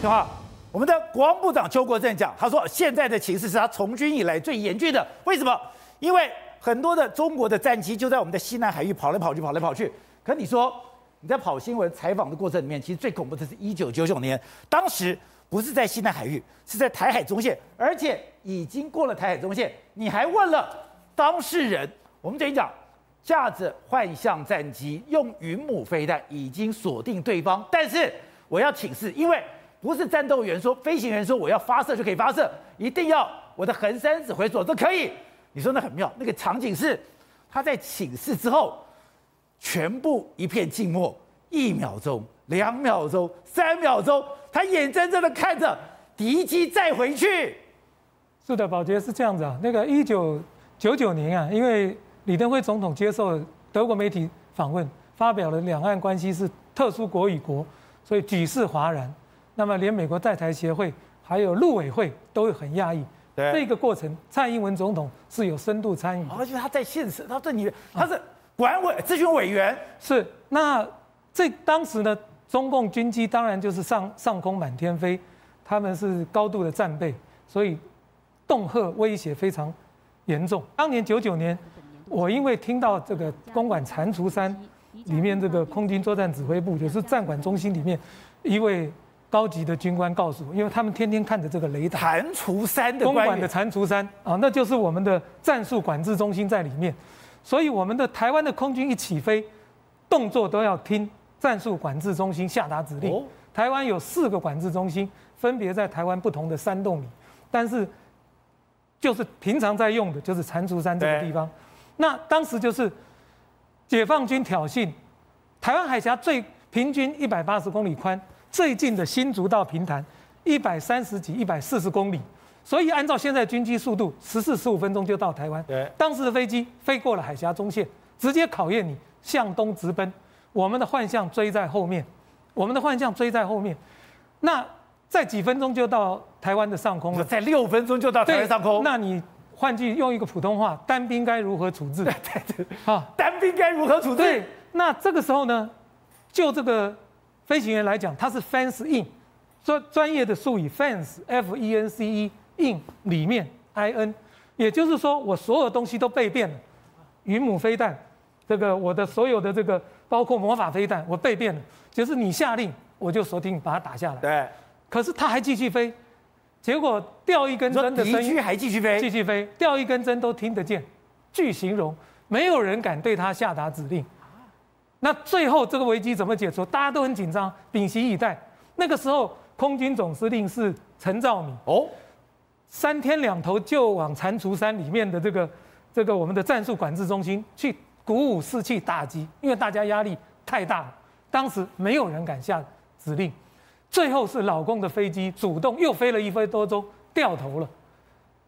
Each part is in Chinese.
对吧？我们的国防部长邱国正讲，他说现在的情势是他从军以来最严峻的。为什么？因为很多的中国的战机就在我们的西南海域跑来跑去，跑来跑去。可你说你在跑新闻采访的过程里面，其实最恐怖的是一九九九年，当时不是在西南海域，是在台海中线，而且已经过了台海中线，你还问了当事人。我们等于讲，架着幻象战机用云母飞弹已经锁定对方，但是我要请示，因为。不是战斗员说，飞行员说我要发射就可以发射，一定要我的横山指挥所都可以。你说那很妙，那个场景是他在请示之后，全部一片静默，一秒钟、两秒钟、三秒钟，他眼睁睁的看着敌机再回去。是的，宝杰是这样子啊。那个一九九九年啊，因为李登辉总统接受德国媒体访问，发表了两岸关系是特殊国与国，所以举世哗然。那么，连美国在台协会还有陆委会都很讶异。对，这个过程，蔡英文总统是有深度参与，而且他在现实，他这里他是管委咨询委员。是，那这当时呢，中共军机当然就是上上空满天飞，他们是高度的战备，所以恫吓威胁非常严重。当年九九年，我因为听到这个公馆蟾蜍山里面这个空军作战指挥部，就是战管中心里面一位。高级的军官告诉我，因为他们天天看着这个雷达，蟾蜍山的公馆的蟾蜍山啊，那就是我们的战术管制中心在里面，所以我们的台湾的空军一起飞，动作都要听战术管制中心下达指令。台湾有四个管制中心，分别在台湾不同的山洞里，但是就是平常在用的就是蟾蜍山这个地方。那当时就是解放军挑衅，台湾海峡最平均一百八十公里宽。最近的新竹到平潭，一百三十几、一百四十公里，所以按照现在军机速度，十四十五分钟就到台湾。对，当时的飞机飞过了海峡中线，直接考验你向东直奔，我们的幻象追在后面，我们的幻象追在后面，那在几分钟就到台湾的上空了，在六分钟就到台湾上空。那你换句用一个普通话，单兵该如何处置？对 对对，啊，单兵该如何处置？对，那这个时候呢，就这个。飞行员来讲，他是 fence in，专专业的术语 fence f e n c e in 里面 i n，也就是说我所有东西都被变了，云母飞弹，这个我的所有的这个包括魔法飞弹我被变了，就是你下令我就锁定把它打下来。对。可是它还继续飞，结果掉一根针的声音还继续飞，继续飞，掉一根针都听得见，据形容。没有人敢对它下达指令。那最后这个危机怎么解除？大家都很紧张，屏息以待。那个时候，空军总司令是陈兆敏哦，三天两头就往蟾蜍山里面的这个这个我们的战术管制中心去鼓舞士气打击，因为大家压力太大了。当时没有人敢下指令，最后是老公的飞机主动又飞了一分多钟掉头了。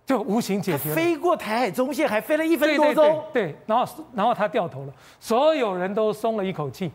就无形解决，飞过台海中线还飞了一分多钟，对，对，对，对，然后然后他掉头了，所有人都松了一口气。